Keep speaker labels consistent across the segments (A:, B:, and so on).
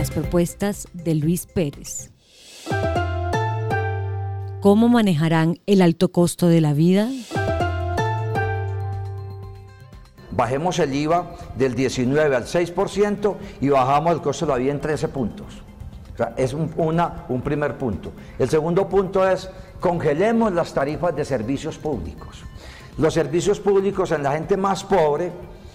A: las propuestas de Luis Pérez. ¿Cómo manejarán el alto costo de la vida?
B: Bajemos el IVA del 19 al 6% y bajamos el costo de la vida en 13 puntos. O sea, es un, una, un primer punto. El segundo punto es congelemos las tarifas de servicios públicos. Los servicios públicos en la gente más pobre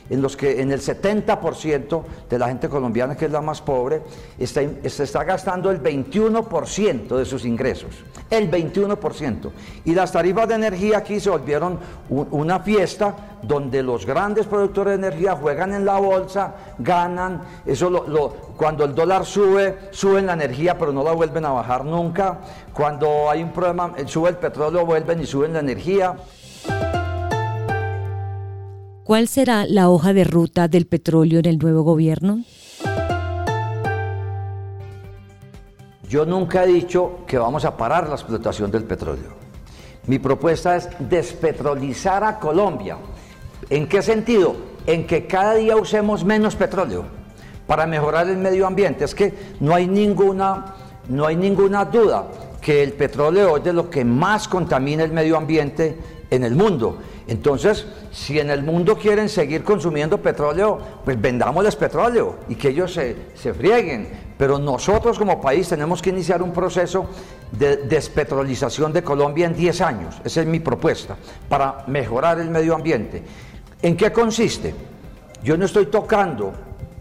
B: en los que en el 70% de la gente colombiana, que es la más pobre, está, se está gastando el 21% de sus ingresos. El 21%. Y las tarifas de energía aquí se volvieron una fiesta donde los grandes productores de energía juegan en la bolsa, ganan, eso cuando el dólar sube, suben la energía, pero no la vuelven a bajar nunca. Cuando hay un problema, sube el petróleo, vuelven y suben la energía.
A: ¿Cuál será la hoja de ruta del petróleo en el nuevo gobierno?
B: Yo nunca he dicho que vamos a parar la explotación del petróleo. Mi propuesta es despetrolizar a Colombia. ¿En qué sentido? En que cada día usemos menos petróleo para mejorar el medio ambiente. Es que no hay ninguna, no hay ninguna duda que el petróleo es de lo que más contamina el medio ambiente en el mundo. Entonces, si en el mundo quieren seguir consumiendo petróleo, pues vendámosles petróleo y que ellos se, se frieguen. Pero nosotros como país tenemos que iniciar un proceso de despetrolización de Colombia en 10 años. Esa es mi propuesta, para mejorar el medio ambiente. ¿En qué consiste? Yo no estoy tocando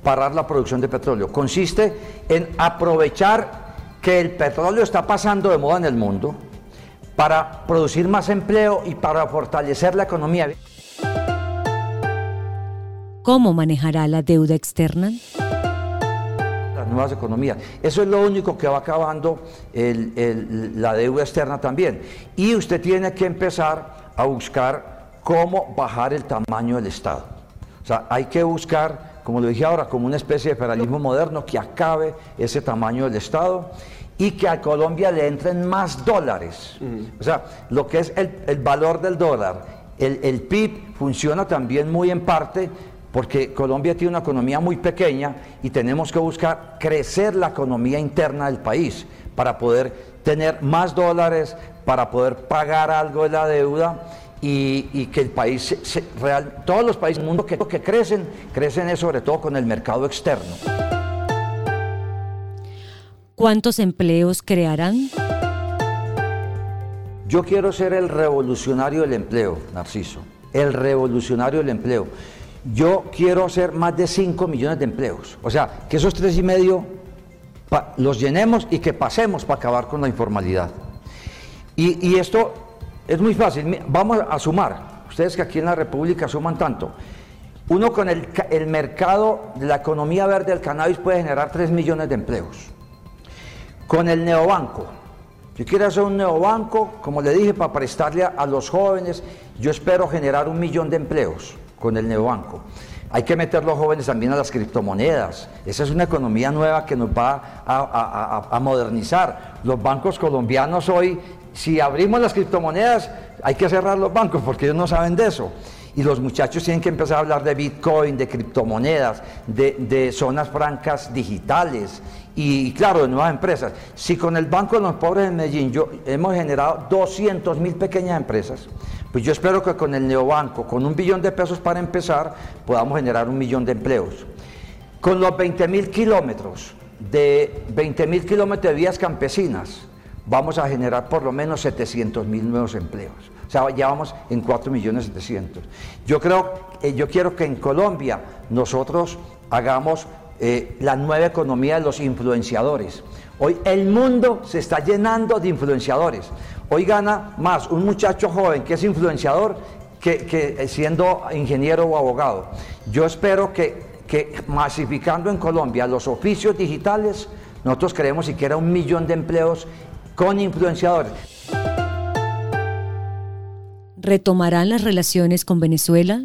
B: parar la producción de petróleo. Consiste en aprovechar que el petróleo está pasando de moda en el mundo, para producir más empleo y para fortalecer la economía.
A: ¿Cómo manejará la deuda externa?
B: Las nuevas economías. Eso es lo único que va acabando la deuda externa también. Y usted tiene que empezar a buscar cómo bajar el tamaño del Estado. O sea, hay que buscar, como lo dije ahora, como una especie de federalismo moderno que acabe ese tamaño del Estado y que a Colombia le entren más dólares. O sea, lo que es el, valor del dólar, el, el, PIB funciona también muy en parte porque Colombia tiene una economía muy pequeña y tenemos que buscar crecer la economía interna del país para poder tener más dólares, para poder pagar algo de la deuda y, que el país, real, todos los países del mundo que, que crecen, crecen sobre todo con el mercado externo.
A: ¿Cuántos empleos crearán?
B: Yo quiero ser el revolucionario del empleo, Narciso. El revolucionario del empleo. Yo quiero hacer más de 5 millones de empleos. O sea, que esos tres y medio los llenemos y que pasemos para acabar con la informalidad. Y, esto es muy fácil. Vamos a sumar. Ustedes que aquí en la República suman tanto. Uno con el, mercado de la economía verde del cannabis puede generar 3 millones de empleos con el neobanco. Yo quiero hacer un neobanco, como le dije, para prestarle a, los jóvenes. Yo espero generar un millón de empleos con el neobanco. Hay que meter los jóvenes también a las criptomonedas. Esa es una economía nueva que nos va a, modernizar. Los bancos colombianos hoy, si abrimos las criptomonedas, hay que cerrar los bancos porque ellos no saben de eso. Y los muchachos tienen que empezar a hablar de Bitcoin, de criptomonedas, de, zonas francas digitales y claro, de nuevas empresas. Si con el Banco de los Pobres de Medellín yo, hemos generado 200 mil pequeñas empresas, pues yo espero que con el neobanco, con un billón de pesos para empezar, podamos generar un millón de empleos. Con los 20 mil kilómetros, de 20 mil kilómetros de vías campesinas, vamos a generar por lo menos 700 mil nuevos empleos. O sea, ya vamos en 4 millones 700. Yo creo, eh, yo quiero que en Colombia nosotros hagamos eh, la nueva economía de los influenciadores. Hoy el mundo se está llenando de influenciadores. Hoy gana más un muchacho joven que es influenciador que, siendo ingeniero o abogado. Yo espero que, que, masificando en Colombia los oficios digitales, nosotros creemos siquiera un millón de empleos con influenciadores.
A: ¿Retomarán las relaciones con Venezuela?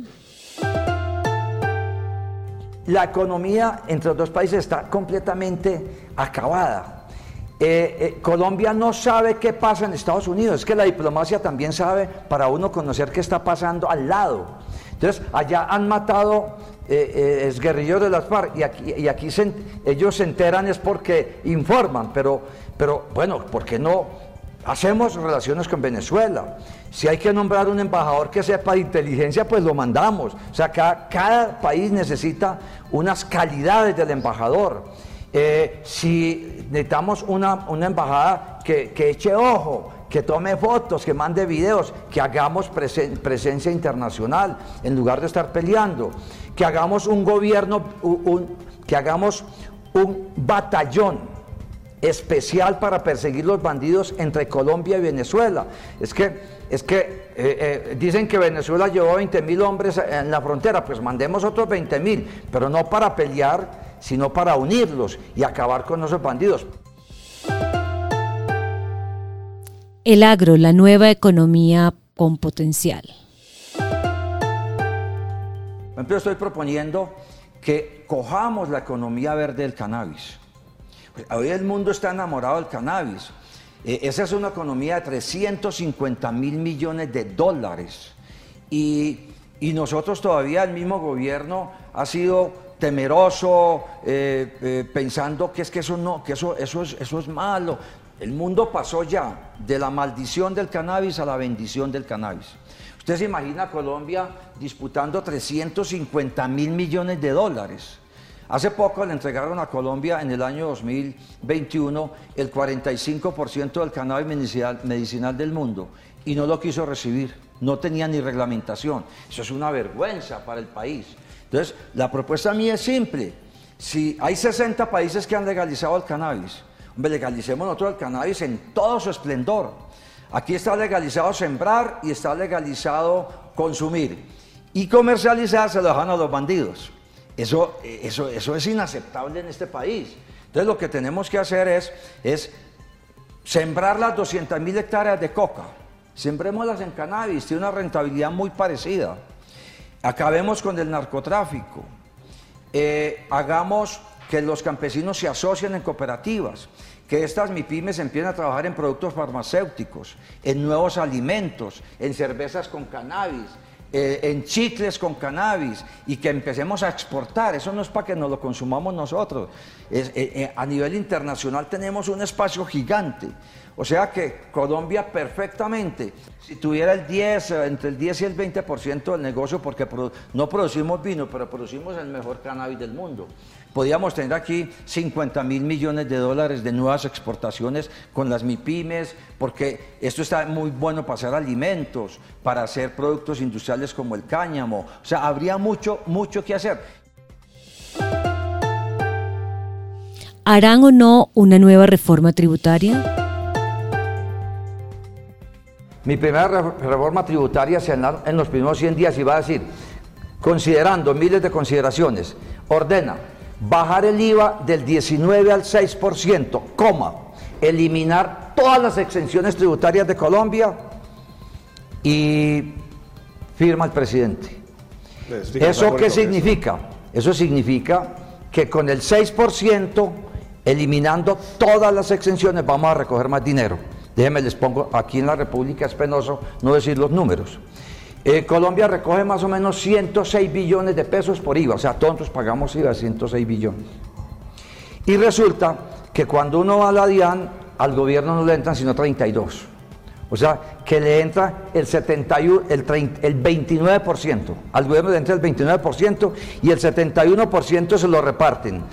B: la economía entre los dos países está completamente acabada. Eh, eh, Colombia no sabe qué pasa en Estados Unidos, es que la diplomacia también sabe para uno conocer qué está pasando al lado. Entonces, allá han matado eh, eh, es guerrillero de las FARC y aquí, y aquí ellos se enteran es porque informan, pero, pero bueno, ¿por qué no hacemos relaciones con Venezuela? Si hay que nombrar un embajador que sepa de inteligencia, pues lo mandamos. O sea, cada, cada país necesita unas calidades del embajador. Eh, si necesitamos una, una embajada que, que eche ojo, que tome fotos, que mande videos, que hagamos presencia internacional en lugar de estar peleando, que hagamos un gobierno, que hagamos un batallón especial para perseguir los bandidos entre Colombia y Venezuela. Es que, es que eh, eh, dicen que Venezuela llevó 20 mil hombres en la frontera, pues mandemos otros 20 mil, pero no para pelear, sino para unirlos y acabar con esos bandidos.
A: El agro, la nueva economía con potencial.
B: Yo estoy proponiendo que cojamos la economía verde del cannabis. Hoy el mundo está enamorado del cannabis. Eh, esa es una economía de 350 mil millones de dólares. Y, nosotros todavía, el mismo gobierno ha sido temeroso, eh, eh, pensando que es que eso no, que eso, eso, es, eso es malo. El mundo pasó ya de la maldición del cannabis a la bendición del cannabis. Usted se imagina a Colombia disputando 350 mil millones de dólares. Hace poco le entregaron a Colombia en el año 2021 el 45% del cannabis medicinal, medicinal del mundo y no lo quiso recibir. No tenía ni reglamentación. Eso es una vergüenza para el país. Entonces, la propuesta mía es simple. Si hay 60 países que han legalizado el cannabis, legalicemos nosotros el cannabis en todo su esplendor. Aquí está legalizado sembrar y está legalizado consumir. Y comercializar se lo dejan a los bandidos. Eso, eso, eso es inaceptable en este país. Entonces lo que tenemos que hacer es, es sembrar las 200 mil hectáreas de coca. Sembrémoslas en cannabis, tiene una rentabilidad muy parecida. Acabemos con el narcotráfico. Eh, hagamos que los campesinos se asocien en cooperativas, que estas MIPIMES empiecen a trabajar en productos farmacéuticos, en nuevos alimentos, en cervezas con cannabis, eh, en chicles con cannabis y que empecemos a exportar. Eso no es para que nos lo consumamos nosotros. Eh, a nivel internacional tenemos un espacio gigante. O sea que Colombia perfectamente, si tuviera el 10, entre el 10 y el 20% del negocio, porque no producimos vino, pero producimos el mejor cannabis del mundo. Podríamos tener aquí 50 mil millones de dólares de nuevas exportaciones con las MIPIMES, porque esto está muy bueno para hacer alimentos, para hacer productos industriales como el cáñamo. O sea, habría mucho, mucho que hacer.
A: ¿Harán o no una nueva reforma tributaria?
B: Mi primera reforma tributaria se en los primeros 100 días y va a decir, considerando miles de consideraciones, ordena bajar el IVA del 19 al 6%, coma, eliminar todas las exenciones tributarias de Colombia y firma el presidente. ¿Eso qué significa? Eso significa que con el 6%, eliminando todas las exenciones, vamos a recoger más dinero. Déjenme les pongo, aquí en la República es penoso no decir los números. Eh, Colombia recoge más o menos 106 billones de pesos por IVA, o sea, todos pagamos IVA 106 billones. Y resulta que cuando uno va a la DIAN, al gobierno no le entran sino 32. O sea, que le entra el, 71, el, el 29%, al gobierno le entra el 29% y el 71% se lo reparten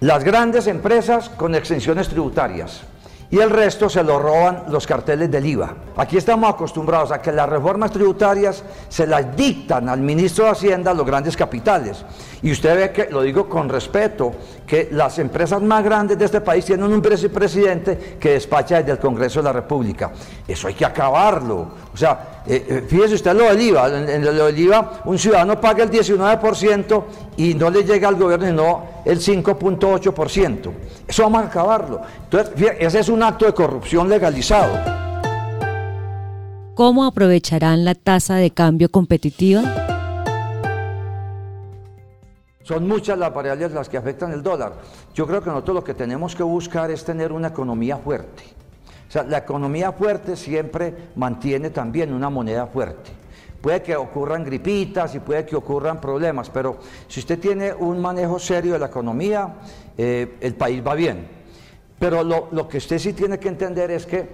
B: las grandes empresas con exenciones tributarias y el resto se lo roban los carteles del IVA. Aquí estamos acostumbrados a que las reformas tributarias se las dictan al ministro de Hacienda los grandes capitales. Y usted ve que, lo digo con respeto, que las empresas más grandes de este país tienen un presidente que despacha desde el Congreso de la República. Eso hay que acabarlo. O sea, eh, eh, fíjese usted lo del IVA. En, lo del IVA, un ciudadano paga el 19% y no le llega al gobierno sino el 5.8%. Eso vamos a acabarlo. Entonces, ese es un acto de corrupción legalizado.
A: ¿Cómo aprovecharán la tasa de cambio competitiva?
B: Son muchas las variables las que afectan el dólar. Yo creo que nosotros lo que tenemos que buscar es tener una economía fuerte. O sea, la economía fuerte siempre mantiene también una moneda fuerte. Puede que ocurran gripitas y puede que ocurran problemas, pero si usted tiene un manejo serio de la economía, eh, el país va bien. Pero lo, lo que usted sí tiene que entender es que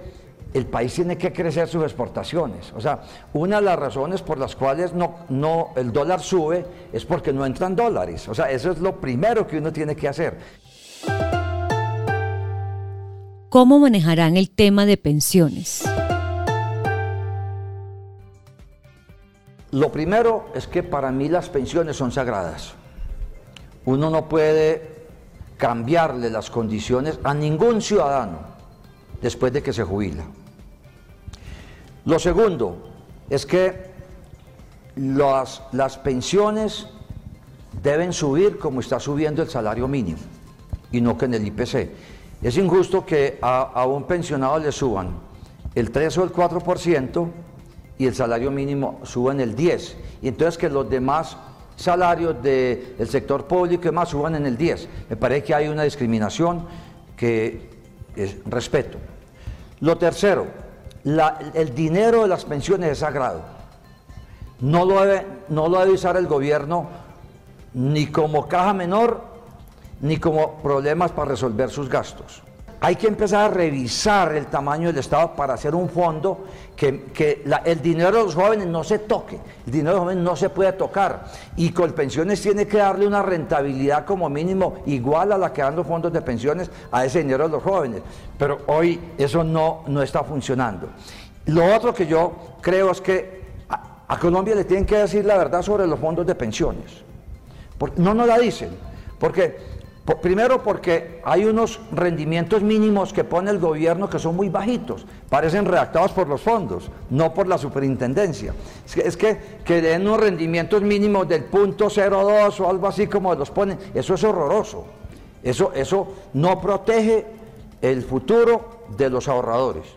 B: el país tiene que crecer sus exportaciones. O sea, una de las razones por las cuales no, no, el dólar sube es porque no entran dólares. O sea, eso es lo primero que uno tiene que hacer.
A: ¿Cómo manejarán el tema de pensiones?
B: Lo primero es que para mí las pensiones son sagradas. Uno no puede cambiarle las condiciones a ningún ciudadano después de que se jubila. Lo segundo es que las, las pensiones deben subir como está subiendo el salario mínimo y no que en el IPC. Es injusto que a, a un pensionado le suban el 3 o el 4% y el salario mínimo suban el 10. Y entonces que los demás salarios del sector público y más suban en el 10. Me parece que hay una discriminación que es respeto. Lo tercero, el dinero de las pensiones es sagrado. No lo, debe, no lo debe usar el gobierno ni como caja menor ni como problemas para resolver sus gastos hay que empezar a revisar el tamaño del Estado para hacer un fondo que, el dinero de los jóvenes no se toque, el dinero de los jóvenes no se puede tocar. Y pensiones tiene que darle una rentabilidad como mínimo igual a la que dan los fondos de pensiones a ese dinero de los jóvenes, pero hoy eso no, no está funcionando. Lo otro que yo creo es que a, a Colombia le tienen que decir la verdad sobre los fondos de pensiones, porque no nos la dicen, porque Primero porque hay unos rendimientos mínimos que pone el gobierno que son muy bajitos, parecen redactados por los fondos, no por la superintendencia. Es que, que, den unos rendimientos mínimos del punto 02 o algo así como los ponen, eso es horroroso. Eso, eso no protege el futuro de los ahorradores.